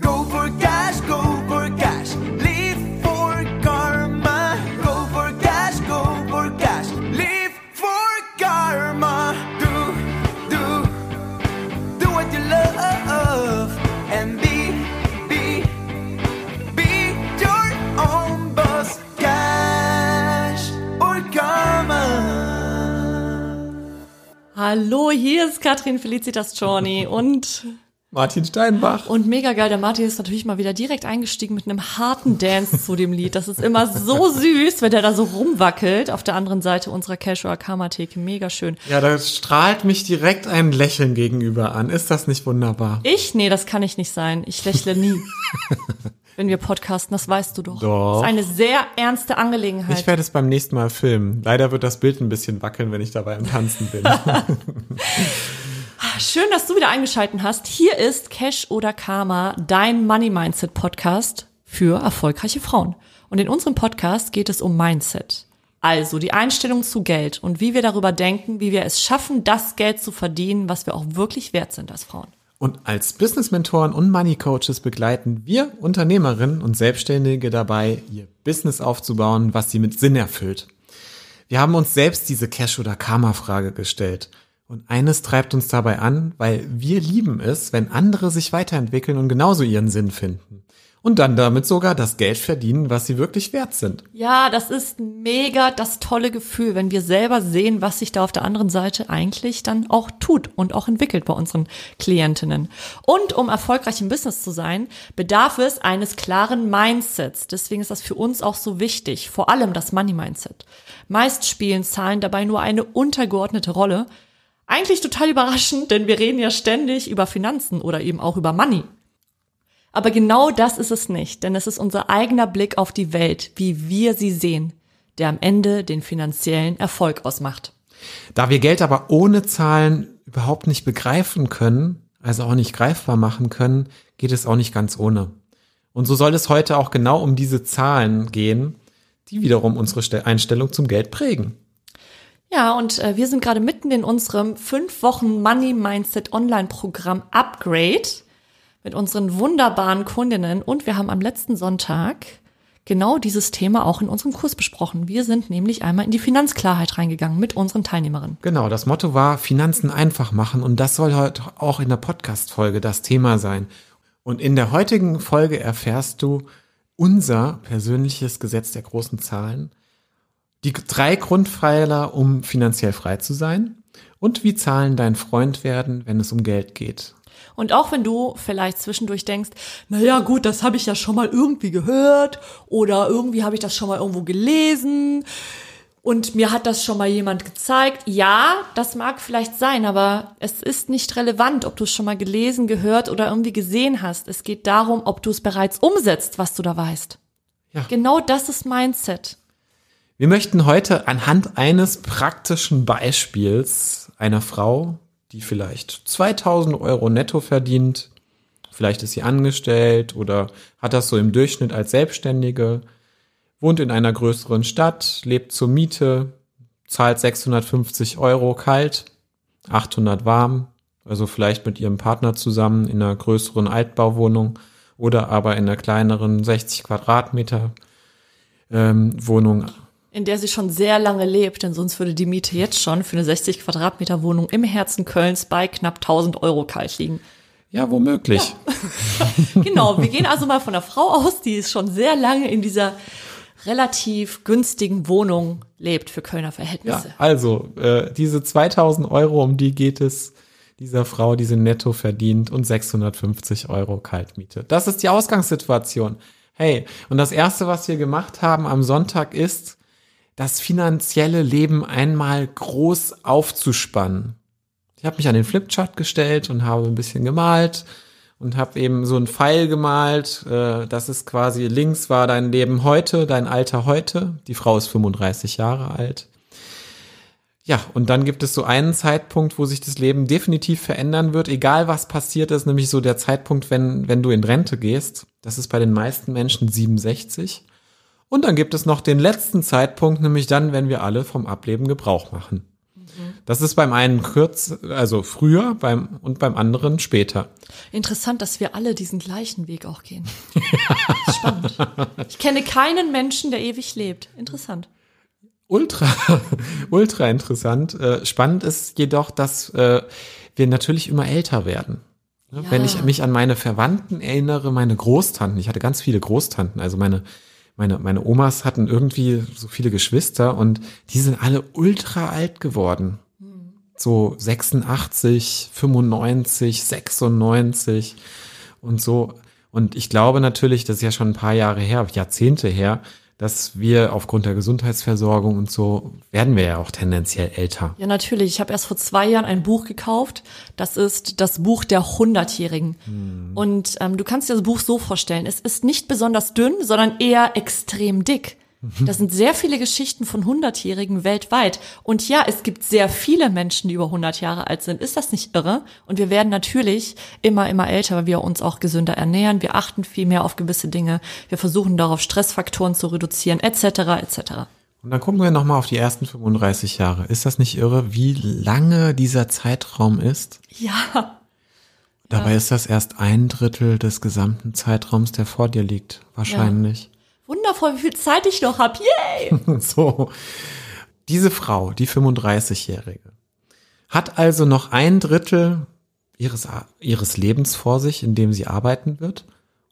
Go for cash, go for cash. Live for karma. Go for cash, go for cash. Live for karma. Do, do, do what you love. And be, be, be your own boss. Cash or karma. Hallo, hier ist Katrin Felicitas Czorny und Martin Steinbach. und mega geil, der Martin ist natürlich mal wieder direkt eingestiegen mit einem harten Dance zu dem Lied. Das ist immer so süß, wenn der da so rumwackelt auf der anderen Seite unserer Casual Karma Theke. Mega schön. Ja, da strahlt mich direkt ein Lächeln gegenüber an. Ist das nicht wunderbar? Ich? Nee, das kann ich nicht sein. Ich lächle nie. wenn wir podcasten, das weißt du doch. Doch. Das ist eine sehr ernste Angelegenheit. Ich werde es beim nächsten Mal filmen. Leider wird das Bild ein bisschen wackeln, wenn ich dabei im Tanzen bin. Schön, dass du wieder eingeschalten hast. Hier ist Cash oder Karma, dein Money Mindset Podcast für erfolgreiche Frauen. Und in unserem Podcast geht es um Mindset. Also die Einstellung zu Geld und wie wir darüber denken, wie wir es schaffen, das Geld zu verdienen, was wir auch wirklich wert sind als Frauen. Und als Business-Mentoren und Money-Coaches begleiten wir Unternehmerinnen und Selbstständige dabei, ihr Business aufzubauen, was sie mit Sinn erfüllt. Wir haben uns selbst diese Cash- oder Karma-Frage gestellt. Und eines treibt uns dabei an, weil wir lieben es, wenn andere sich weiterentwickeln und genauso ihren Sinn finden. Und dann damit sogar das Geld verdienen, was sie wirklich wert sind. Ja, das ist mega das tolle Gefühl, wenn wir selber sehen, was sich da auf der anderen Seite eigentlich dann auch tut und auch entwickelt bei unseren Klientinnen. Und um erfolgreich im Business zu sein, bedarf es eines klaren Mindsets. Deswegen ist das für uns auch so wichtig, vor allem das Money Mindset. Meist spielen Zahlen dabei nur eine untergeordnete Rolle. Eigentlich total überraschend, denn wir reden ja ständig über Finanzen oder eben auch über Money. Aber genau das ist es nicht, denn es ist unser eigener Blick auf die Welt, wie wir sie sehen, der am Ende den finanziellen Erfolg ausmacht. Da wir Geld aber ohne Zahlen überhaupt nicht begreifen können, also auch nicht greifbar machen können, geht es auch nicht ganz ohne. Und so soll es heute auch genau um diese Zahlen gehen, die wiederum unsere Ste- Einstellung zum Geld prägen. Ja, und äh, wir sind gerade mitten in unserem fünf Wochen Money Mindset Online-Programm Upgrade mit unseren wunderbaren Kundinnen und wir haben am letzten Sonntag genau dieses Thema auch in unserem Kurs besprochen. Wir sind nämlich einmal in die Finanzklarheit reingegangen mit unseren Teilnehmerinnen. Genau, das Motto war Finanzen einfach machen und das soll heute auch in der Podcast-Folge das Thema sein. Und in der heutigen Folge erfährst du unser persönliches Gesetz der großen Zahlen, die drei Grundpfeiler, um finanziell frei zu sein und wie Zahlen dein Freund werden, wenn es um Geld geht. Und auch wenn du vielleicht zwischendurch denkst, na ja, gut, das habe ich ja schon mal irgendwie gehört oder irgendwie habe ich das schon mal irgendwo gelesen und mir hat das schon mal jemand gezeigt. Ja, das mag vielleicht sein, aber es ist nicht relevant, ob du es schon mal gelesen, gehört oder irgendwie gesehen hast. Es geht darum, ob du es bereits umsetzt, was du da weißt. Ja. Genau das ist Mindset. Wir möchten heute anhand eines praktischen Beispiels einer Frau, die vielleicht 2000 Euro netto verdient, vielleicht ist sie angestellt oder hat das so im Durchschnitt als Selbstständige, wohnt in einer größeren Stadt, lebt zur Miete, zahlt 650 Euro kalt, 800 warm, also vielleicht mit ihrem Partner zusammen in einer größeren Altbauwohnung oder aber in einer kleineren 60 Quadratmeter ähm, Wohnung In der sie schon sehr lange lebt, denn sonst würde die Miete jetzt schon für eine 60 Quadratmeter Wohnung im Herzen Kölns bei knapp 1000 Euro kalt liegen. Ja, womöglich. Genau, wir gehen also mal von einer Frau aus, die schon sehr lange in dieser relativ günstigen Wohnung lebt für Kölner Ja, Verhältnisse. also äh, diese 2000 Euro, um die geht es dieser Frau, die sie netto verdient und 650 Euro Kaltmiete. Das ist die Ausgangssituation. Hey, und das Erste, was wir gemacht haben am Sonntag ist, das finanzielle Leben einmal groß aufzuspannen. Ich habe mich an den Flipchart gestellt und habe ein bisschen gemalt und habe eben so einen Pfeil gemalt. Äh, das ist quasi links war dein Leben heute, dein Alter heute. Die Frau ist 35 Jahre alt. Ja, und dann gibt es so einen Zeitpunkt, wo sich das Leben definitiv verändern wird, egal was passiert ist, nämlich so der Zeitpunkt, wenn, wenn du in Rente gehst. Das ist bei den meisten Menschen 67. Und dann gibt es noch den letzten Zeitpunkt, nämlich dann, wenn wir alle vom Ableben Gebrauch machen. Das ist beim einen kurz, also früher beim, und beim anderen später. Interessant, dass wir alle diesen gleichen Weg auch gehen. Spannend. Ich kenne keinen Menschen, der ewig lebt. Interessant. Ultra, ultra interessant. Äh, spannend ist jedoch, dass äh, wir natürlich immer älter werden. Ja. Wenn ich mich an meine Verwandten erinnere, meine Großtanten, ich hatte ganz viele Großtanten, also meine, meine, meine Omas hatten irgendwie so viele Geschwister und die sind alle ultra alt geworden. So 86, 95, 96 und so. Und ich glaube natürlich, das ist ja schon ein paar Jahre her, Jahrzehnte her, dass wir aufgrund der Gesundheitsversorgung und so werden wir ja auch tendenziell älter. Ja, natürlich. Ich habe erst vor zwei Jahren ein Buch gekauft. Das ist das Buch der Hundertjährigen. Und ähm, du kannst dir das Buch so vorstellen. Es ist nicht besonders dünn, sondern eher extrem dick. Das sind sehr viele Geschichten von Hundertjährigen weltweit. Und ja, es gibt sehr viele Menschen, die über 100 Jahre alt sind. Ist das nicht irre? Und wir werden natürlich immer, immer älter, weil wir uns auch gesünder ernähren. Wir achten viel mehr auf gewisse Dinge. Wir versuchen darauf, Stressfaktoren zu reduzieren, etc., etc. Und dann gucken wir nochmal auf die ersten 35 Jahre. Ist das nicht irre, wie lange dieser Zeitraum ist? Ja, Dabei ist das erst ein Drittel des gesamten Zeitraums, der vor dir liegt. Wahrscheinlich. Wundervoll, wie viel Zeit ich noch hab. Yay! So. Diese Frau, die 35-Jährige, hat also noch ein Drittel ihres, ihres Lebens vor sich, in dem sie arbeiten wird.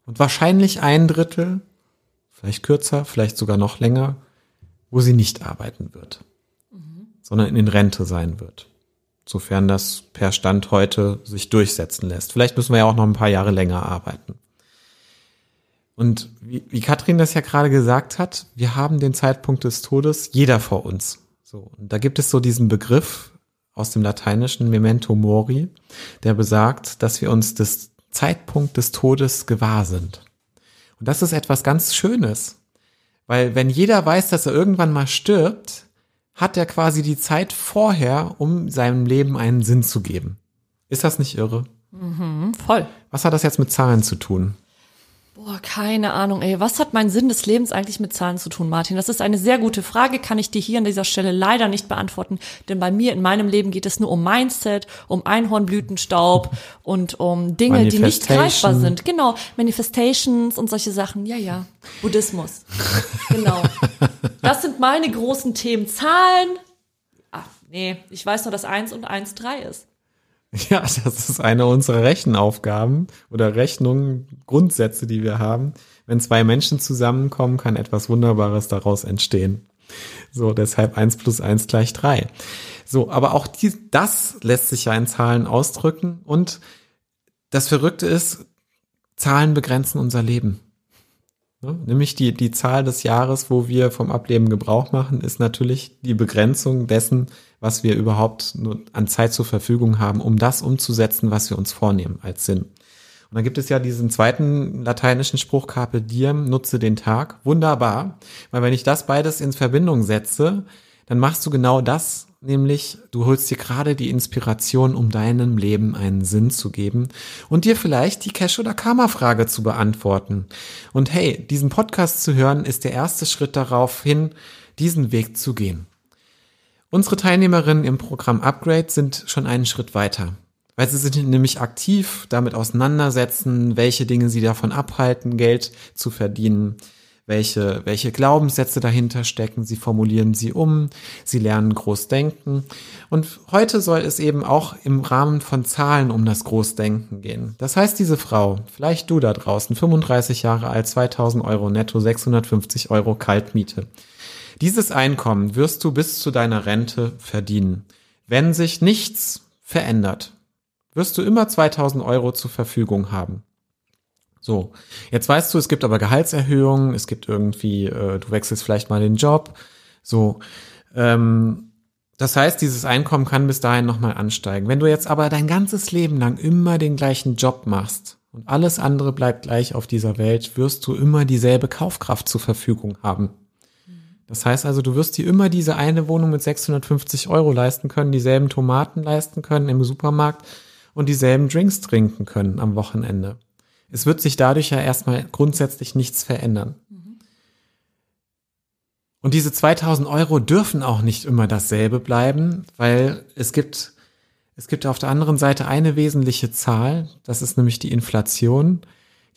Und wahrscheinlich ein Drittel, vielleicht kürzer, vielleicht sogar noch länger, wo sie nicht arbeiten wird, sondern in Rente sein wird. Sofern das per Stand heute sich durchsetzen lässt. Vielleicht müssen wir ja auch noch ein paar Jahre länger arbeiten. Und wie, wie Katrin das ja gerade gesagt hat, wir haben den Zeitpunkt des Todes, jeder vor uns. So, und da gibt es so diesen Begriff aus dem Lateinischen Memento Mori, der besagt, dass wir uns des Zeitpunkt des Todes gewahr sind. Und das ist etwas ganz Schönes. Weil wenn jeder weiß, dass er irgendwann mal stirbt, hat er quasi die Zeit vorher, um seinem Leben einen Sinn zu geben. Ist das nicht irre? Voll. Was hat das jetzt mit Zahlen zu tun? Boah, keine Ahnung, ey. Was hat mein Sinn des Lebens eigentlich mit Zahlen zu tun, Martin? Das ist eine sehr gute Frage, kann ich dir hier an dieser Stelle leider nicht beantworten. Denn bei mir in meinem Leben geht es nur um Mindset, um Einhornblütenstaub und um Dinge, die nicht greifbar sind. Genau, Manifestations und solche Sachen. Ja, ja. Buddhismus. genau. Das sind meine großen Themen. Zahlen. Ach, nee. Ich weiß nur, dass eins und eins drei ist. Ja, das ist eine unserer Rechenaufgaben oder Rechnungen, Grundsätze, die wir haben. Wenn zwei Menschen zusammenkommen, kann etwas Wunderbares daraus entstehen. So, deshalb eins plus eins gleich drei. So, aber auch die, das lässt sich ja in Zahlen ausdrücken. Und das Verrückte ist, Zahlen begrenzen unser Leben. Ne? Nämlich die, die Zahl des Jahres, wo wir vom Ableben Gebrauch machen, ist natürlich die Begrenzung dessen, was wir überhaupt an Zeit zur Verfügung haben, um das umzusetzen, was wir uns vornehmen als Sinn. Und dann gibt es ja diesen zweiten lateinischen Spruch, Carpe Diem, nutze den Tag. Wunderbar. Weil wenn ich das beides in Verbindung setze, dann machst du genau das, nämlich du holst dir gerade die Inspiration, um deinem Leben einen Sinn zu geben und dir vielleicht die Cash- oder Karma-Frage zu beantworten. Und hey, diesen Podcast zu hören, ist der erste Schritt darauf hin, diesen Weg zu gehen. Unsere Teilnehmerinnen im Programm Upgrade sind schon einen Schritt weiter, weil sie sich nämlich aktiv damit auseinandersetzen, welche Dinge sie davon abhalten, Geld zu verdienen, welche, welche Glaubenssätze dahinter stecken, sie formulieren sie um, sie lernen Großdenken. Und heute soll es eben auch im Rahmen von Zahlen um das Großdenken gehen. Das heißt, diese Frau, vielleicht du da draußen, 35 Jahre alt, 2000 Euro netto, 650 Euro Kaltmiete. Dieses Einkommen wirst du bis zu deiner Rente verdienen. Wenn sich nichts verändert, wirst du immer 2000 Euro zur Verfügung haben. So, jetzt weißt du, es gibt aber Gehaltserhöhungen, es gibt irgendwie, äh, du wechselst vielleicht mal den Job. So, ähm, das heißt, dieses Einkommen kann bis dahin nochmal ansteigen. Wenn du jetzt aber dein ganzes Leben lang immer den gleichen Job machst und alles andere bleibt gleich auf dieser Welt, wirst du immer dieselbe Kaufkraft zur Verfügung haben. Das heißt also, du wirst dir immer diese eine Wohnung mit 650 Euro leisten können, dieselben Tomaten leisten können im Supermarkt und dieselben Drinks trinken können am Wochenende. Es wird sich dadurch ja erstmal grundsätzlich nichts verändern. Und diese 2000 Euro dürfen auch nicht immer dasselbe bleiben, weil es gibt, es gibt auf der anderen Seite eine wesentliche Zahl, das ist nämlich die Inflation,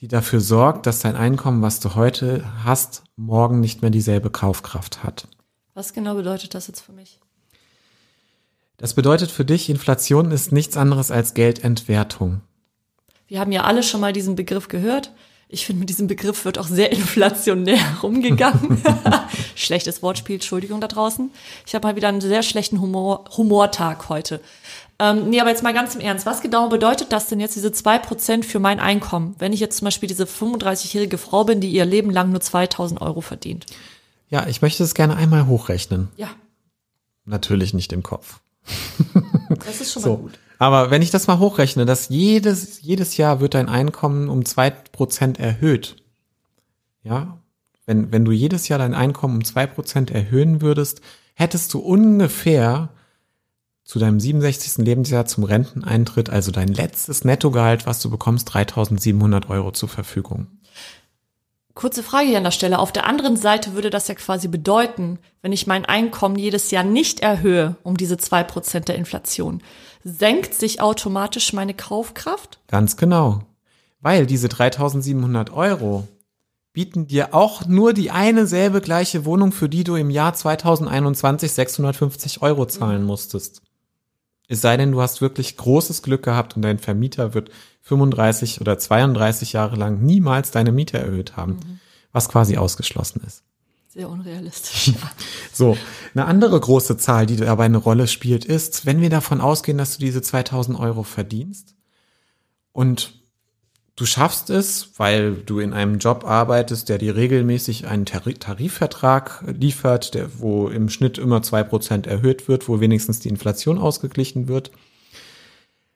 die dafür sorgt, dass dein Einkommen, was du heute hast, morgen nicht mehr dieselbe Kaufkraft hat. Was genau bedeutet das jetzt für mich? Das bedeutet für dich, Inflation ist nichts anderes als Geldentwertung. Wir haben ja alle schon mal diesen Begriff gehört. Ich finde, mit diesem Begriff wird auch sehr inflationär rumgegangen. Schlechtes Wortspiel, Entschuldigung da draußen. Ich habe mal wieder einen sehr schlechten Humor, Humortag heute. Ähm, nee, aber jetzt mal ganz im Ernst. Was genau bedeutet das denn jetzt, diese zwei Prozent für mein Einkommen, wenn ich jetzt zum Beispiel diese 35-jährige Frau bin, die ihr Leben lang nur 2000 Euro verdient? Ja, ich möchte es gerne einmal hochrechnen. Ja, Natürlich nicht im Kopf. Das ist schon mal So. gut. Aber wenn ich das mal hochrechne, dass jedes, jedes Jahr wird dein Einkommen um zwei Prozent erhöht. Ja, wenn, wenn du jedes Jahr dein Einkommen um zwei Prozent erhöhen würdest, hättest du ungefähr zu deinem 67. Lebensjahr zum Renteneintritt, also dein letztes Nettogehalt, was du bekommst, 3700 Euro zur Verfügung. Kurze Frage hier an der Stelle. Auf der anderen Seite würde das ja quasi bedeuten, wenn ich mein Einkommen jedes Jahr nicht erhöhe um diese zwei Prozent der Inflation, senkt sich automatisch meine Kaufkraft? Ganz genau. Weil diese 3700 Euro bieten dir auch nur die eine selbe gleiche Wohnung, für die du im Jahr 2021 650 Euro zahlen musstest. Es sei denn, du hast wirklich großes Glück gehabt und dein Vermieter wird 35 oder 32 Jahre lang niemals deine Miete erhöht haben, was quasi ausgeschlossen ist. Sehr unrealistisch. Ja. So, eine andere große Zahl, die dabei eine Rolle spielt, ist, wenn wir davon ausgehen, dass du diese 2000 Euro verdienst und du schaffst es, weil du in einem Job arbeitest, der dir regelmäßig einen Tari- Tarifvertrag liefert, der, wo im Schnitt immer zwei Prozent erhöht wird, wo wenigstens die Inflation ausgeglichen wird,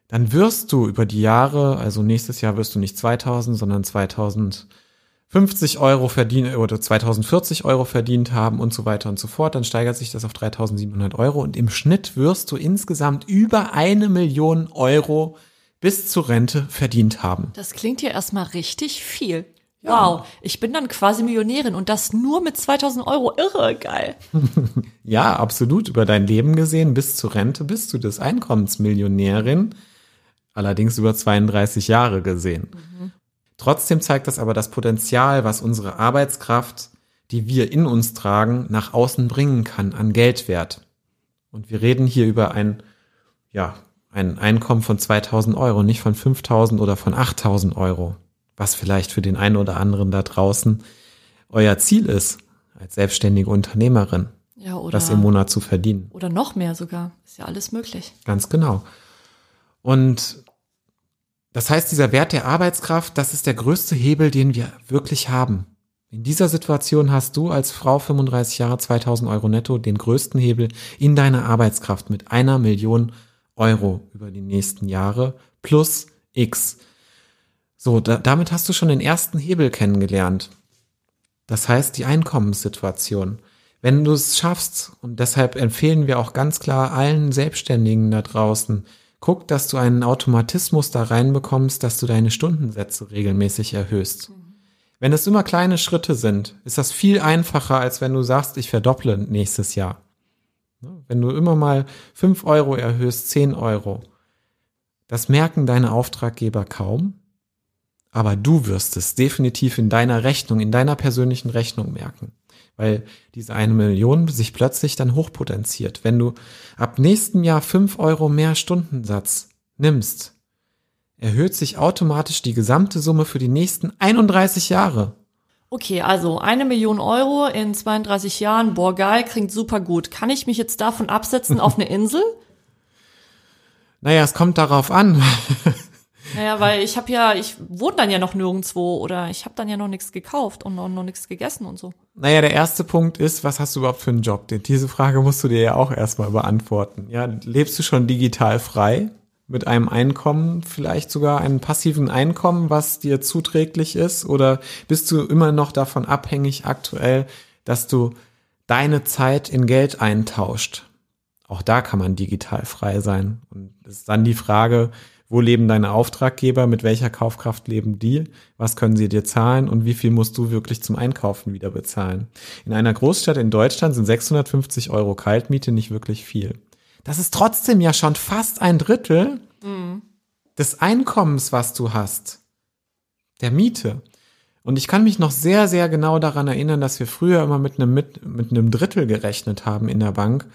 dann wirst du über die Jahre, also nächstes Jahr wirst du nicht 2000, sondern 2050 Euro verdienen oder 2040 Euro verdient haben und so weiter und so fort. Dann steigert sich das auf 3700 Euro und im Schnitt wirst du insgesamt über eine Million Euro bis zur Rente verdient haben. Das klingt ja erstmal richtig viel. Wow, ich bin dann quasi Millionärin und das nur mit 2000 Euro. Irre, geil. Ja, absolut. Über dein Leben gesehen, bis zur Rente bist du des Einkommensmillionärin. Allerdings über 32 Jahre gesehen. Trotzdem zeigt das aber das Potenzial, was unsere Arbeitskraft, die wir in uns tragen, nach außen bringen kann an Geldwert. Und wir reden hier über ein, ja, ein Einkommen von 2000 Euro, nicht von 5000 oder von 8000 Euro. Was vielleicht für den einen oder anderen da draußen euer Ziel ist, als selbstständige Unternehmerin Ja, oder, das im Monat zu verdienen. oder noch mehr sogar. Ist ja alles möglich. Ganz genau. Und das heißt, dieser Wert der Arbeitskraft, das ist der größte Hebel, den wir wirklich haben. In dieser Situation hast du als Frau 35 Jahre 2000 Euro netto den größten Hebel in deiner Arbeitskraft mit einer Million Euro über die nächsten Jahre plus X. So, da, damit hast du schon den ersten Hebel kennengelernt. Das heißt, die Einkommenssituation. Wenn du es schaffst, und deshalb empfehlen wir auch ganz klar allen Selbstständigen da draußen, guck, dass du einen Automatismus da reinbekommst, dass du deine Stundensätze regelmäßig erhöhst. Wenn es immer kleine Schritte sind, ist das viel einfacher, als wenn du sagst, ich verdopple nächstes Jahr. Ne? Wenn du immer mal fünf Euro erhöhst, zehn Euro, das merken deine Auftraggeber kaum, aber du wirst es definitiv in deiner Rechnung, in deiner persönlichen Rechnung merken, weil diese eine Million sich plötzlich dann hochpotenziert. Wenn du ab nächstem Jahr fünf Euro mehr Stundensatz nimmst, erhöht sich automatisch die gesamte Summe für die nächsten 31 Jahre. Okay, also eine Million Euro in 32 Jahren, boah, geil, klingt super gut. Kann ich mich jetzt davon absetzen auf eine Insel? Naja, es kommt darauf an. Naja, weil ich habe ja, ich wohne dann ja noch nirgendwo oder ich habe dann ja noch nichts gekauft und noch, noch nichts gegessen und so. Naja, der erste Punkt ist, was hast du überhaupt für einen Job? Diese Frage musst du dir ja auch erstmal beantworten. Ja, lebst du schon digital frei? Mit einem Einkommen, vielleicht sogar einem passiven Einkommen, was dir zuträglich ist? Oder bist du immer noch davon abhängig aktuell, dass du deine Zeit in Geld eintauscht? Auch da kann man digital frei sein. Und es ist dann die Frage, Wo leben deine Auftraggeber? Mit welcher Kaufkraft leben die? Was können sie dir zahlen? Und wie viel musst du wirklich zum Einkaufen wieder bezahlen? In einer Großstadt in Deutschland sind 650 Euro Kaltmiete nicht wirklich viel. Das ist trotzdem ja schon fast ein Drittel des Einkommens, was du hast. Der Miete. Und ich kann mich noch sehr, sehr genau daran erinnern, dass wir früher immer mit einem, mit, mit einem Drittel gerechnet haben in der Bank,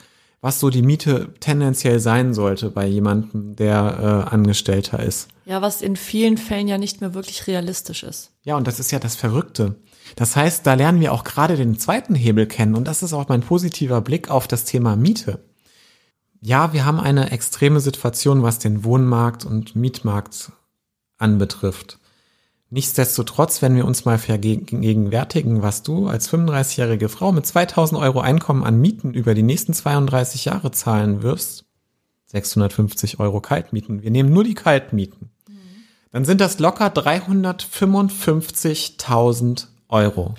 was so die Miete tendenziell sein sollte bei jemandem, der äh, Angestellter ist. Ja, was in vielen Fällen ja nicht mehr wirklich realistisch ist. Ja, und das ist ja das Verrückte. Das heißt, da lernen wir auch gerade den zweiten Hebel kennen und das ist auch mein positiver Blick auf das Thema Miete. Ja, wir haben eine extreme Situation, was den Wohnmarkt und Mietmarkt anbetrifft. Nichtsdestotrotz, wenn wir uns mal vergegenwärtigen, was du als 35-jährige Frau mit 2000 Euro Einkommen an Mieten über die nächsten 32 Jahre zahlen wirst, 650 Euro Kaltmieten, wir nehmen nur die Kaltmieten, dann sind das locker 355.000 Euro.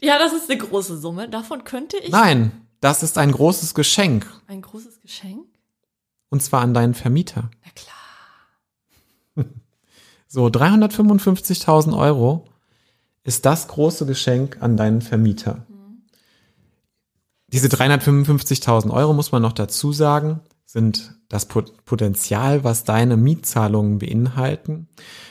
Ja, das ist eine große Summe. Davon könnte ich Nein, das ist ein großes Geschenk. ein großes Geschenk. Und zwar an deinen Vermieter. Na klar. So, 355.000 Euro ist das große Geschenk an deinen Vermieter. Diese 355.000 Euro, muss man noch dazu sagen, sind das Pot- Potenzial, was deine Mietzahlungen beinhalten,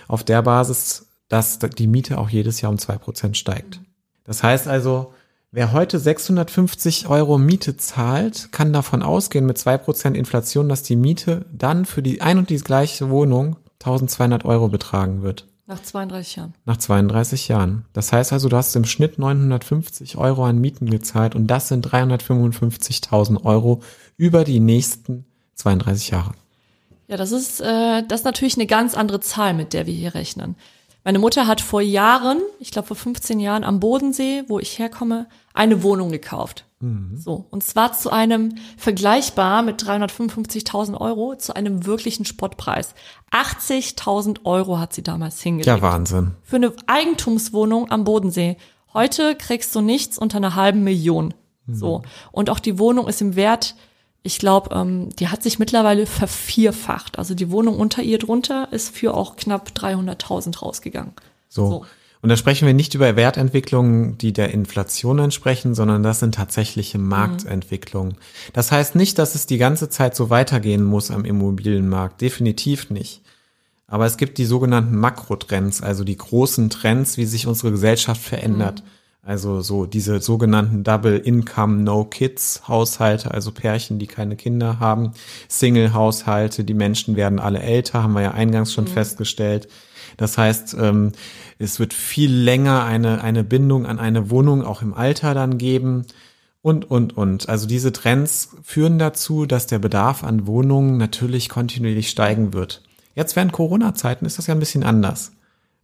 auf der Basis, dass die Miete auch jedes Jahr um zwei Prozent steigt. Das heißt also, wer heute 650 Euro Miete zahlt, kann davon ausgehen mit zwei Prozent Inflation, dass die Miete dann für die ein und die gleiche Wohnung 1200 Euro betragen wird. Nach 32 Jahren. Nach 32 Jahren. Das heißt also, du hast im Schnitt 950 Euro an Mieten gezahlt und das sind 355.000 Euro über die nächsten 32 Jahre. Ja, das ist, äh, das ist natürlich eine ganz andere Zahl, mit der wir hier rechnen. Meine Mutter hat vor Jahren, ich glaube vor 15 Jahren am Bodensee, wo ich herkomme, eine Wohnung gekauft. So. Und zwar zu einem vergleichbar mit 355.000 Euro zu einem wirklichen Spottpreis. 80.000 Euro hat sie damals hingelegt. Ja, Wahnsinn. Für eine Eigentumswohnung am Bodensee. Heute kriegst du nichts unter einer halben Million. So. Und auch die Wohnung ist im Wert, ich glaube, ähm, die hat sich mittlerweile vervierfacht. Also die Wohnung unter ihr drunter ist für auch knapp 300.000 rausgegangen. So. So. Und da sprechen wir nicht über Wertentwicklungen, die der Inflation entsprechen, sondern das sind tatsächliche Marktentwicklungen. Das heißt nicht, dass es die ganze Zeit so weitergehen muss am Immobilienmarkt. Definitiv nicht. Aber es gibt die sogenannten Makrotrends, also die großen Trends, wie sich unsere Gesellschaft verändert. Also so diese sogenannten Double Income No Kids Haushalte, also Pärchen, die keine Kinder haben, Single Haushalte, die Menschen werden alle älter, haben wir ja eingangs schon festgestellt. Das heißt, ähm, es wird viel länger eine, eine Bindung an eine Wohnung auch im Alter dann geben. Und, und, und. Also diese Trends führen dazu, dass der Bedarf an Wohnungen natürlich kontinuierlich steigen wird. Jetzt während Corona-Zeiten ist das ja ein bisschen anders.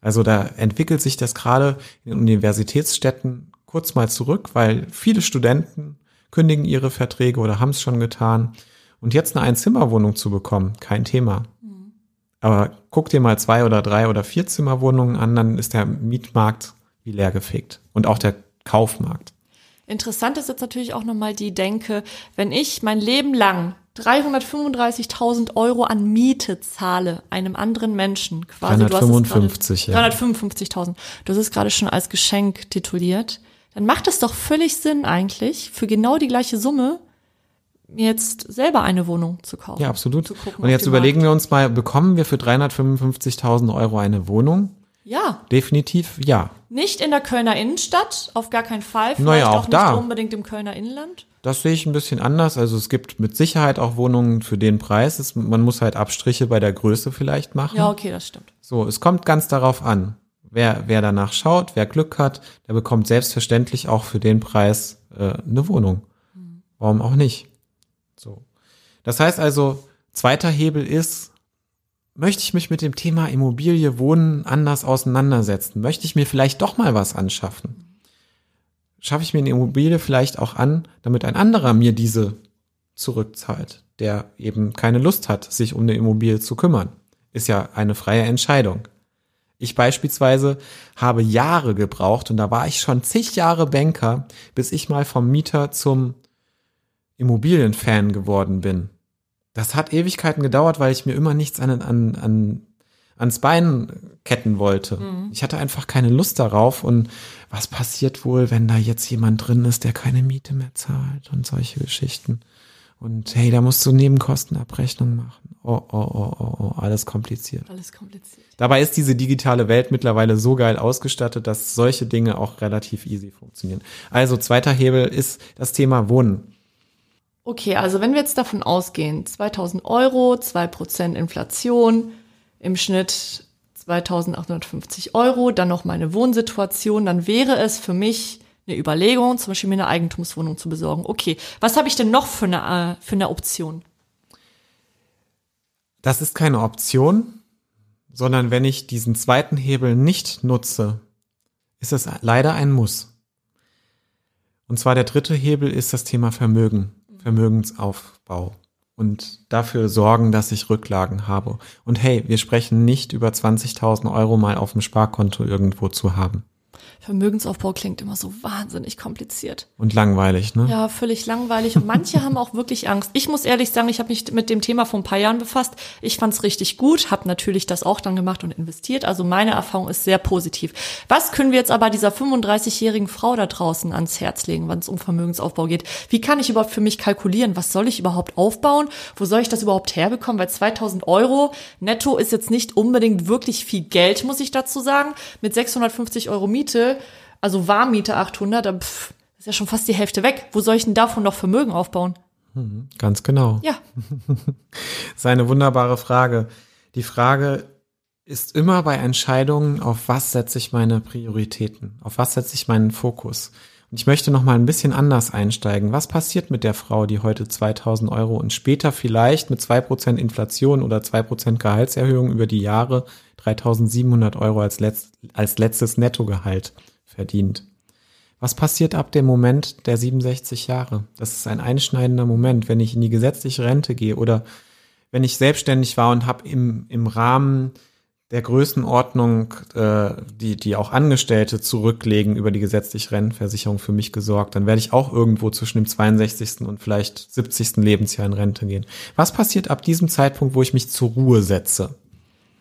Also da entwickelt sich das gerade in Universitätsstädten kurz mal zurück, weil viele Studenten kündigen ihre Verträge oder haben es schon getan. Und jetzt eine Einzimmerwohnung zu bekommen, kein Thema. Aber guck dir mal zwei oder drei oder vier Zimmerwohnungen an, dann ist der Mietmarkt wie leergefegt. Und auch der Kaufmarkt. Interessant ist jetzt natürlich auch nochmal die Denke, wenn ich mein Leben lang 335.000 Euro an Miete zahle, einem anderen Menschen, quasi. 355, du ja. hast es gerade, 355.000. Du hast es gerade schon als Geschenk tituliert. Dann macht es doch völlig Sinn eigentlich, für genau die gleiche Summe mir jetzt selber eine Wohnung zu kaufen. Ja, absolut. Gucken Und jetzt überlegen Markt. wir uns mal, bekommen wir für 355.000 Euro eine Wohnung? Ja, Definitiv ja. nicht in der Kölner Innenstadt, auf gar keinen Fall. Vielleicht Naja, auch auch nicht da. unbedingt im Kölner Inland. Das sehe ich ein bisschen anders. Also es gibt mit Sicherheit auch Wohnungen für den Preis. Man muss halt Abstriche bei der Größe vielleicht machen. Ja, okay, das stimmt. So, es kommt ganz darauf an. Wer, wer danach schaut, wer Glück hat, der bekommt selbstverständlich auch für den Preis äh, eine Wohnung. Warum auch nicht? So. Das heißt also, zweiter Hebel ist, möchte ich mich mit dem Thema Immobilie, Wohnen anders auseinandersetzen? Möchte ich mir vielleicht doch mal was anschaffen? Schaffe ich mir eine Immobilie vielleicht auch an, damit ein anderer mir diese zurückzahlt, der eben keine Lust hat, sich um eine Immobilie zu kümmern? Ist ja eine freie Entscheidung. Ich beispielsweise habe Jahre gebraucht und da war ich schon zig Jahre Banker, bis ich mal vom Mieter zum Immobilienfan geworden bin. Das hat Ewigkeiten gedauert, weil ich mir immer nichts an, an, an, ans Bein ketten wollte. Ich hatte einfach keine Lust darauf. Und was passiert wohl, wenn da jetzt jemand drin ist, der keine Miete mehr zahlt und solche Geschichten? Und hey, da musst du Nebenkostenabrechnung machen. Oh, oh, oh, oh, oh, alles kompliziert. Alles kompliziert. Dabei ist diese digitale Welt mittlerweile so geil ausgestattet, dass solche Dinge auch relativ easy funktionieren. Also zweiter Hebel ist das Thema Wohnen. Okay, also wenn wir jetzt davon ausgehen, 2000 Euro, 2% Inflation, im Schnitt 2850 Euro, dann noch meine Wohnsituation, dann wäre es für mich eine Überlegung, zum Beispiel mir eine Eigentumswohnung zu besorgen. Okay, was habe ich denn noch für eine, äh, für eine Option? Das ist keine Option, sondern wenn ich diesen zweiten Hebel nicht nutze, ist es leider ein Muss. Und zwar der dritte Hebel ist das Thema Vermögen, Vermögensaufbau und dafür sorgen, dass ich Rücklagen habe. Und hey, wir sprechen nicht über 20.000 Euro mal auf dem Sparkonto irgendwo zu haben. Vermögensaufbau klingt immer so wahnsinnig kompliziert. Und langweilig, ne? Ja, völlig langweilig. Und manche haben auch wirklich Angst. Ich muss ehrlich sagen, ich habe mich mit dem Thema vor ein paar Jahren befasst. Ich fand es richtig gut, habe natürlich das auch dann gemacht und investiert. Also meine Erfahrung ist sehr positiv. Was können wir jetzt aber dieser 35-jährigen Frau da draußen ans Herz legen, wenn es um Vermögensaufbau geht? Wie kann ich überhaupt für mich kalkulieren? Was soll ich überhaupt aufbauen? Wo soll ich das überhaupt herbekommen? Weil 2000 Euro netto ist jetzt nicht unbedingt wirklich viel Geld, muss ich dazu sagen. Mit 650 Euro Miete also Warmmiete 800, da pff, ist ja schon fast die Hälfte weg. Wo soll ich denn davon noch Vermögen aufbauen? Ganz genau. Ja, Das ist eine wunderbare Frage. Die Frage ist immer bei Entscheidungen, auf was setze ich meine Prioritäten? Auf was setze ich meinen Fokus? Und ich möchte noch mal ein bisschen anders einsteigen. Was passiert mit der Frau, die heute 2000 Euro und später vielleicht mit 2% Inflation oder 2% Gehaltserhöhung über die Jahre 3700 Euro als, letzt, als letztes Nettogehalt verdient? Was passiert ab dem Moment der 67 Jahre? Das ist ein einschneidender Moment, wenn ich in die gesetzliche Rente gehe oder wenn ich selbstständig war und habe im, im Rahmen der Größenordnung, äh, die, die auch Angestellte zurücklegen über die gesetzliche Rentenversicherung für mich gesorgt, dann werde ich auch irgendwo zwischen dem 62. und vielleicht 70. Lebensjahr in Rente gehen. Was passiert ab diesem Zeitpunkt, wo ich mich zur Ruhe setze?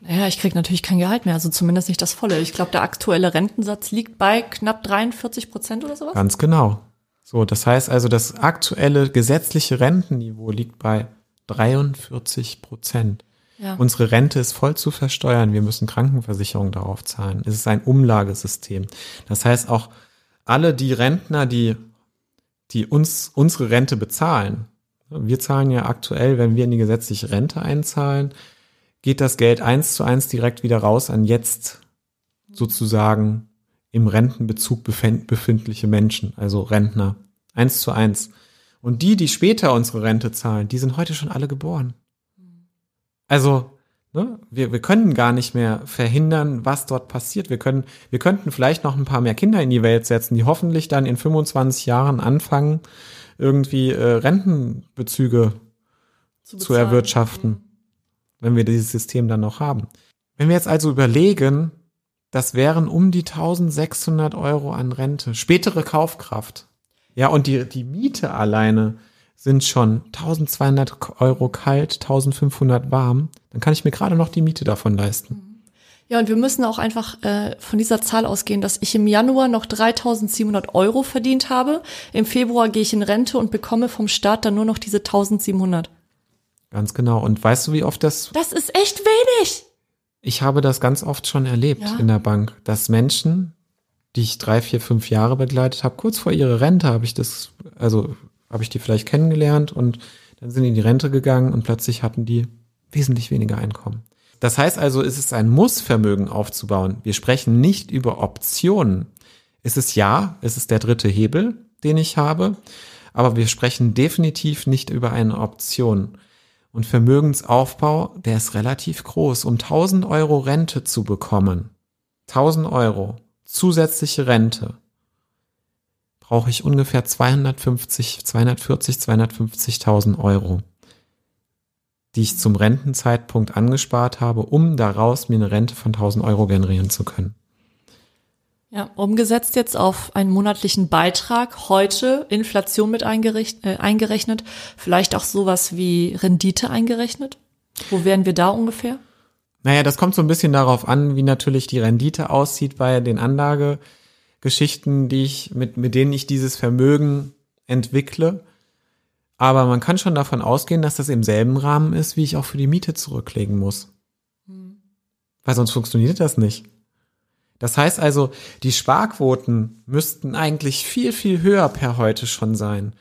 Ja, ich krieg natürlich kein Gehalt mehr, also zumindest nicht das volle. Ich glaube, der aktuelle Rentensatz liegt bei knapp 43 Prozent oder sowas. Ganz genau. So, das heißt also, das aktuelle gesetzliche Rentenniveau liegt bei 43 Prozent. Ja. Unsere Rente ist voll zu versteuern. Wir müssen Krankenversicherung darauf zahlen. Es ist ein Umlagesystem. Das heißt auch alle die Rentner, die, die uns unsere Rente bezahlen. Wir zahlen ja aktuell, wenn wir in die gesetzliche Rente einzahlen, geht das Geld eins zu eins direkt wieder raus an jetzt sozusagen im Rentenbezug befind- befindliche Menschen, also Rentner. Eins zu eins. Und die, die später unsere Rente zahlen, die sind heute schon alle geboren. Also, ne, wir, wir können gar nicht mehr verhindern, was dort passiert. Wir können, wir könnten vielleicht noch ein paar mehr Kinder in die Welt setzen, die hoffentlich dann in 25 Jahren anfangen, irgendwie äh, Rentenbezüge zu bezahlen. erwirtschaften, wenn wir dieses System dann noch haben. Wenn wir jetzt also überlegen, das wären um die 1600 Euro an Rente, spätere Kaufkraft. Ja, und die, die Miete alleine sind schon 1200 Euro kalt, 1500 warm. Dann kann ich mir gerade noch die Miete davon leisten. Ja, und wir müssen auch einfach äh, von dieser Zahl ausgehen, dass ich im Januar noch 3.700 Euro verdient habe. Im Februar gehe ich in Rente und bekomme vom Staat dann nur noch diese 1.700. Ganz genau. Und weißt du, wie oft das Das ist echt wenig. Ich habe das ganz oft schon erlebt Ja. in der Bank, dass Menschen, die ich drei, vier, fünf Jahre begleitet habe, kurz vor ihrer Rente habe ich das, also habe ich die vielleicht kennengelernt und dann sind die in die Rente gegangen und plötzlich hatten die wesentlich weniger Einkommen. Das heißt also, es ist ein Muss, Vermögen aufzubauen. Wir sprechen nicht über Optionen. Es ist ja, es ist der dritte Hebel, den ich habe, aber wir sprechen definitiv nicht über eine Option. Und Vermögensaufbau, der ist relativ groß. Um 1000 Euro Rente zu bekommen, 1000 Euro zusätzliche Rente, brauche ich ungefähr 250, 240, 250.000 Euro, die ich zum Rentenzeitpunkt angespart habe, um daraus mir eine Rente von 1000 Euro generieren zu können. Ja, umgesetzt jetzt auf einen monatlichen Beitrag, heute Inflation mit eingerechnet, äh, eingerechnet, vielleicht auch sowas wie Rendite eingerechnet. Wo wären wir da ungefähr? Naja, das kommt so ein bisschen darauf an, wie natürlich die Rendite aussieht bei den Anlagegeschichten, die ich, mit, mit denen ich dieses Vermögen entwickle. Aber man kann schon davon ausgehen, dass das im selben Rahmen ist, wie ich auch für die Miete zurücklegen muss. Weil sonst funktioniert das nicht. Das heißt also, die Sparquoten müssten eigentlich viel, viel höher per heute schon sein,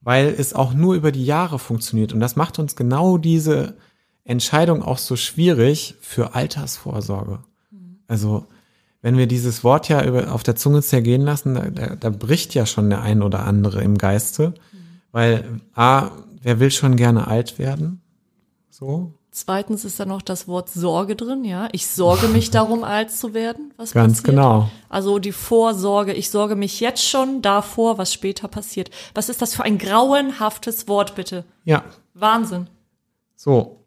weil es auch nur über die Jahre funktioniert. Und das macht uns genau diese Entscheidung auch so schwierig für Altersvorsorge. Also, wenn wir dieses Wort ja über, auf der Zunge zergehen lassen, da, da, da bricht ja schon der ein oder andere im Geiste, weil A, wer will schon gerne alt werden? So. Zweitens ist da noch das Wort Sorge drin, ja. Ich sorge mich darum, alt zu werden. Was Ganz passiert? genau. Also die Vorsorge, ich sorge mich jetzt schon davor, was später passiert. Was ist das für ein grauenhaftes Wort, bitte? Ja, Wahnsinn. So.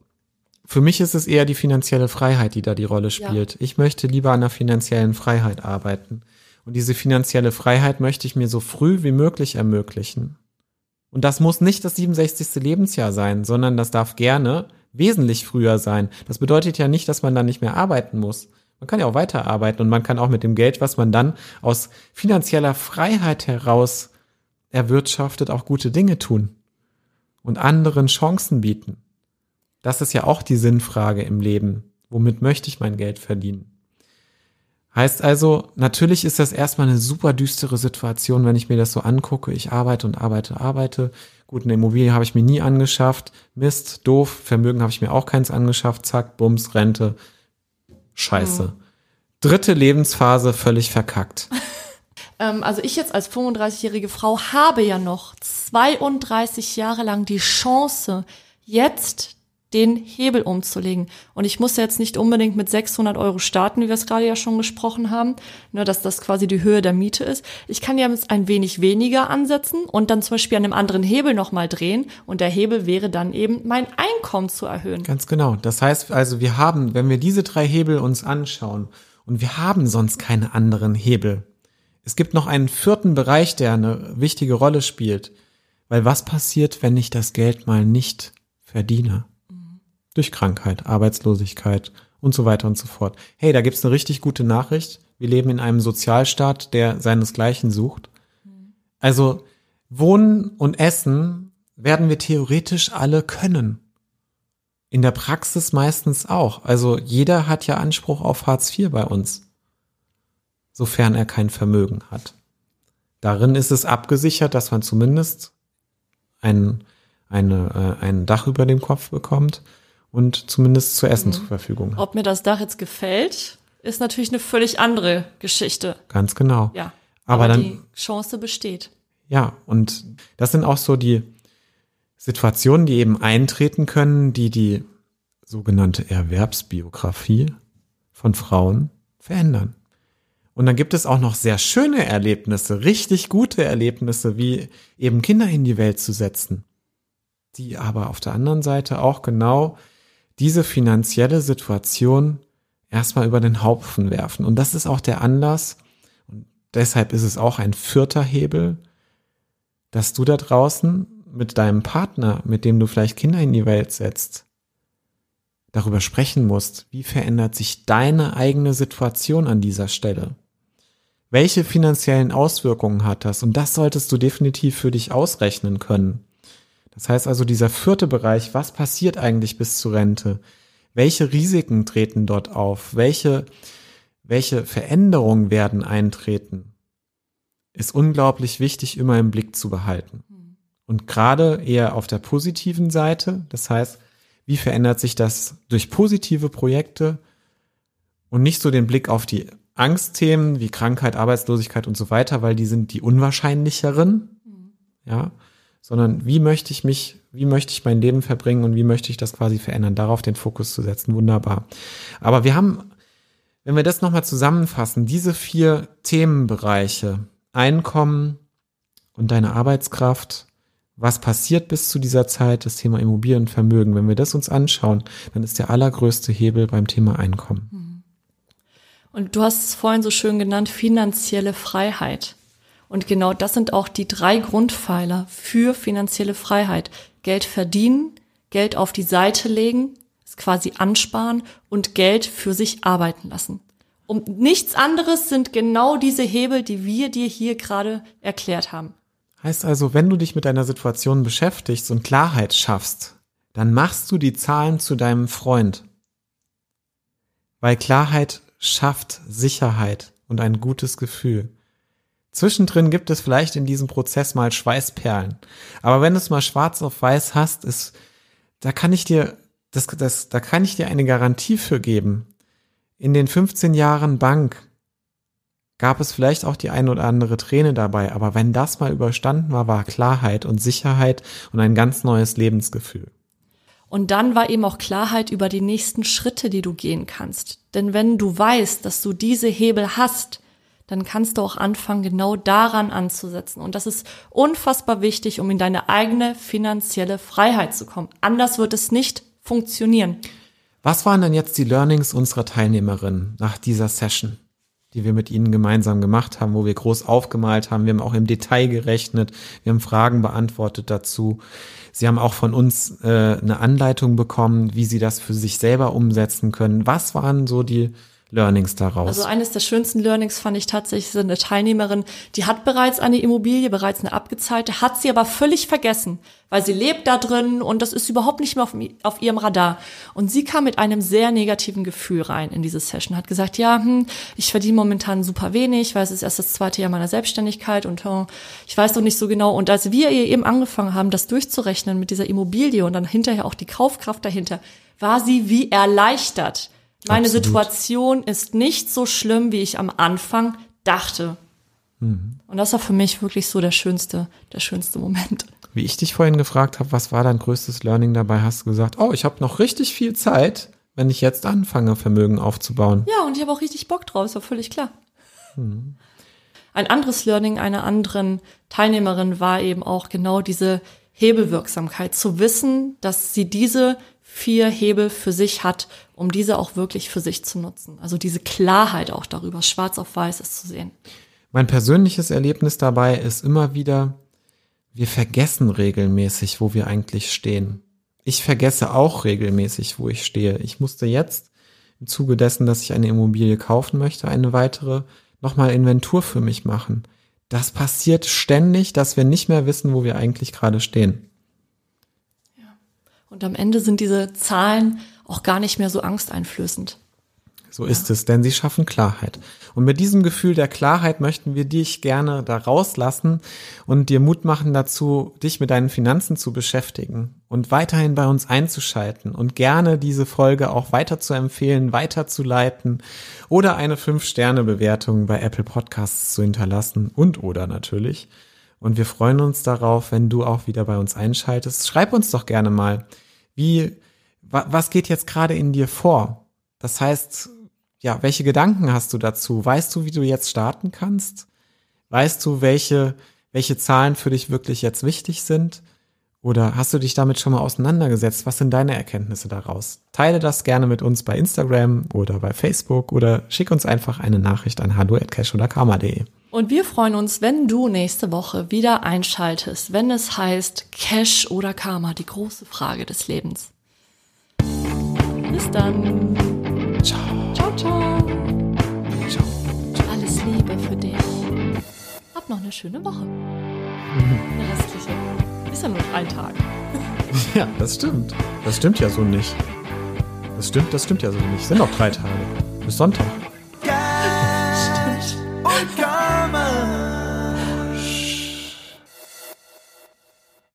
Für mich ist es eher die finanzielle Freiheit, die da die Rolle spielt. Ich möchte lieber an der finanziellen Freiheit arbeiten. Und diese finanzielle Freiheit möchte ich mir so früh wie möglich ermöglichen. Und das muss nicht das 67. Lebensjahr sein, sondern das darf gerne wesentlich früher sein. Das bedeutet ja nicht, dass man dann nicht mehr arbeiten muss. Man kann ja auch weiterarbeiten und man kann auch mit dem Geld, was man dann aus finanzieller Freiheit heraus erwirtschaftet, auch gute Dinge tun und anderen Chancen bieten. Das ist ja auch die Sinnfrage im Leben. Womit möchte ich mein Geld verdienen? Heißt also, natürlich ist das erstmal eine super düstere Situation, wenn ich mir das so angucke. Ich arbeite und arbeite, arbeite. Gut, eine Immobilie habe ich mir nie angeschafft. Mist, doof. Vermögen habe ich mir auch keins angeschafft. Zack, Bums, Rente. Scheiße. Dritte Lebensphase völlig verkackt. Ähm, also ich jetzt als 35-jährige Frau habe ja noch 32 Jahre lang die Chance, jetzt den Hebel umzulegen. Und ich muss jetzt nicht unbedingt mit 600 Euro starten, wie wir es gerade ja schon gesprochen haben, nur dass das quasi die Höhe der Miete ist. Ich kann ja ein wenig weniger ansetzen und dann zum Beispiel an einem anderen Hebel nochmal drehen und der Hebel wäre dann eben mein Einkommen zu erhöhen. Ganz genau. Das heißt also, wir haben, wenn wir diese drei Hebel uns anschauen und wir haben sonst keine anderen Hebel. Es gibt noch einen vierten Bereich, der eine wichtige Rolle spielt. Weil was passiert, wenn ich das Geld mal nicht verdiene? Durch Krankheit, Arbeitslosigkeit und so weiter und so fort. Hey, da gibt's eine richtig gute Nachricht. Wir leben in einem Sozialstaat, der seinesgleichen sucht. Also Wohnen und Essen werden wir theoretisch alle können. In der Praxis meistens auch. Also jeder hat ja Anspruch auf Hartz IV bei uns, sofern er kein Vermögen hat. Darin ist es abgesichert, dass man zumindest ein, eine, äh, ein Dach über dem Kopf bekommt und zumindest zu essen zur Verfügung hat. Ob mir das Dach jetzt gefällt, ist natürlich eine völlig andere Geschichte. Ganz genau. Ja. Aber dann- die Chance besteht. Ja, und das sind auch so die Situationen, die eben eintreten können, die die sogenannte Erwerbsbiografie von Frauen verändern. Und dann gibt es auch noch sehr schöne Erlebnisse, richtig gute Erlebnisse, wie eben Kinder in die Welt zu setzen, die aber auf der anderen Seite auch genau diese finanzielle Situation erstmal über den Haufen werfen. Und das ist auch der Anlass, und deshalb ist es auch ein vierter Hebel, dass du da draußen mit deinem Partner, mit dem du vielleicht Kinder in die Welt setzt, darüber sprechen musst, wie verändert sich deine eigene Situation an dieser Stelle? Welche finanziellen Auswirkungen hat das? Und das solltest du definitiv für dich ausrechnen können. Das heißt also, dieser vierte Bereich, was passiert eigentlich bis zur Rente? Welche Risiken treten dort auf? Welche, welche Veränderungen werden eintreten? Ist unglaublich wichtig, immer im Blick zu behalten. Und gerade eher auf der positiven Seite, das heißt, wie verändert sich das durch positive Projekte und nicht so den Blick auf die Angstthemen wie Krankheit, Arbeitslosigkeit und so weiter, weil die sind die unwahrscheinlicheren, ja, sondern wie möchte ich mich, wie möchte ich mein Leben verbringen und wie möchte ich das quasi verändern, darauf den Fokus zu setzen, wunderbar. Aber wir haben, wenn wir das nochmal zusammenfassen, diese vier Themenbereiche, Einkommen und deine Arbeitskraft, was passiert bis zu dieser Zeit, das Thema Immobilienvermögen, wenn wir das uns anschauen, dann ist der allergrößte Hebel beim Thema Einkommen. Und du hast es vorhin so schön genannt, finanzielle Freiheit. Und genau das sind auch die drei Grundpfeiler für finanzielle Freiheit. Geld verdienen, Geld auf die Seite legen, es quasi ansparen und Geld für sich arbeiten lassen. Und nichts anderes sind genau diese Hebel, die wir dir hier gerade erklärt haben. Heißt also, wenn du dich mit deiner Situation beschäftigst und Klarheit schaffst, dann machst du die Zahlen zu deinem Freund. Weil Klarheit schafft Sicherheit und ein gutes Gefühl. Zwischendrin gibt es vielleicht in diesem Prozess mal Schweißperlen. Aber wenn du es mal schwarz auf weiß hast, ist, da kann ich dir, das, das, da kann ich dir eine Garantie für geben. In den 15 Jahren Bank gab es vielleicht auch die ein oder andere Träne dabei, aber wenn das mal überstanden war, war Klarheit und Sicherheit und ein ganz neues Lebensgefühl. Und dann war eben auch Klarheit über die nächsten Schritte, die du gehen kannst. Denn wenn du weißt, dass du diese Hebel hast, dann kannst du auch anfangen, genau daran anzusetzen. Und das ist unfassbar wichtig, um in deine eigene finanzielle Freiheit zu kommen. Anders wird es nicht funktionieren. Was waren denn jetzt die Learnings unserer Teilnehmerin nach dieser Session, die wir mit ihnen gemeinsam gemacht haben, wo wir groß aufgemalt haben? Wir haben auch im Detail gerechnet, wir haben Fragen beantwortet dazu. Sie haben auch von uns äh, eine Anleitung bekommen, wie Sie das für sich selber umsetzen können. Was waren so die Learnings daraus? Also eines der schönsten Learnings fand ich tatsächlich so eine Teilnehmerin, die hat bereits eine Immobilie, bereits eine abgezahlte, hat sie aber völlig vergessen, weil sie lebt da drin und das ist überhaupt nicht mehr auf, auf ihrem Radar. Und sie kam mit einem sehr negativen Gefühl rein in diese Session, hat gesagt, ja, hm, ich verdiene momentan super wenig, weil es ist erst das zweite Jahr meiner Selbstständigkeit und oh, ich weiß noch nicht so genau. Und als wir ihr eben angefangen haben, das durchzurechnen mit dieser Immobilie und dann hinterher auch die Kaufkraft dahinter, war sie wie erleichtert meine Absolut. Situation ist nicht so schlimm, wie ich am Anfang dachte. Mhm. Und das war für mich wirklich so der schönste, der schönste Moment. Wie ich dich vorhin gefragt habe, was war dein größtes Learning dabei, hast du gesagt, oh, ich habe noch richtig viel Zeit, wenn ich jetzt anfange, Vermögen aufzubauen. Ja, und ich habe auch richtig Bock drauf, ist ja völlig klar. Mhm. Ein anderes Learning einer anderen Teilnehmerin war eben auch genau diese Hebelwirksamkeit, zu wissen, dass sie diese vier Hebel für sich hat, um diese auch wirklich für sich zu nutzen. Also diese Klarheit auch darüber, schwarz auf weiß es zu sehen. Mein persönliches Erlebnis dabei ist immer wieder, wir vergessen regelmäßig, wo wir eigentlich stehen. Ich vergesse auch regelmäßig, wo ich stehe. Ich musste jetzt im Zuge dessen, dass ich eine Immobilie kaufen möchte, eine weitere nochmal Inventur für mich machen. Das passiert ständig, dass wir nicht mehr wissen, wo wir eigentlich gerade stehen. Und am Ende sind diese Zahlen auch gar nicht mehr so angsteinflößend. So ist es, denn sie schaffen Klarheit. Und mit diesem Gefühl der Klarheit möchten wir dich gerne da rauslassen und dir Mut machen dazu, dich mit deinen Finanzen zu beschäftigen und weiterhin bei uns einzuschalten und gerne diese Folge auch weiter zu empfehlen, weiterzuleiten oder eine 5-Sterne-Bewertung bei Apple Podcasts zu hinterlassen und oder natürlich und wir freuen uns darauf, wenn du auch wieder bei uns einschaltest. Schreib uns doch gerne mal, wie, wa, was geht jetzt gerade in dir vor? Das heißt, ja, welche Gedanken hast du dazu? Weißt du, wie du jetzt starten kannst? Weißt du, welche, welche Zahlen für dich wirklich jetzt wichtig sind? Oder hast du dich damit schon mal auseinandergesetzt? Was sind deine Erkenntnisse daraus? Teile das gerne mit uns bei Instagram oder bei Facebook oder schick uns einfach eine Nachricht an hallo@cash oder karma.de. Und wir freuen uns, wenn du nächste Woche wieder einschaltest, wenn es heißt Cash oder Karma, die große Frage des Lebens. Bis dann. Ciao. Ciao, ciao. Ciao. Alles Liebe für dich. Hab noch eine schöne Woche. Eine restliche. Ist ja nur drei Tage. Ja, das stimmt. Das stimmt ja so nicht. Das stimmt, das stimmt ja so nicht. Sind noch drei Tage. Bis Sonntag.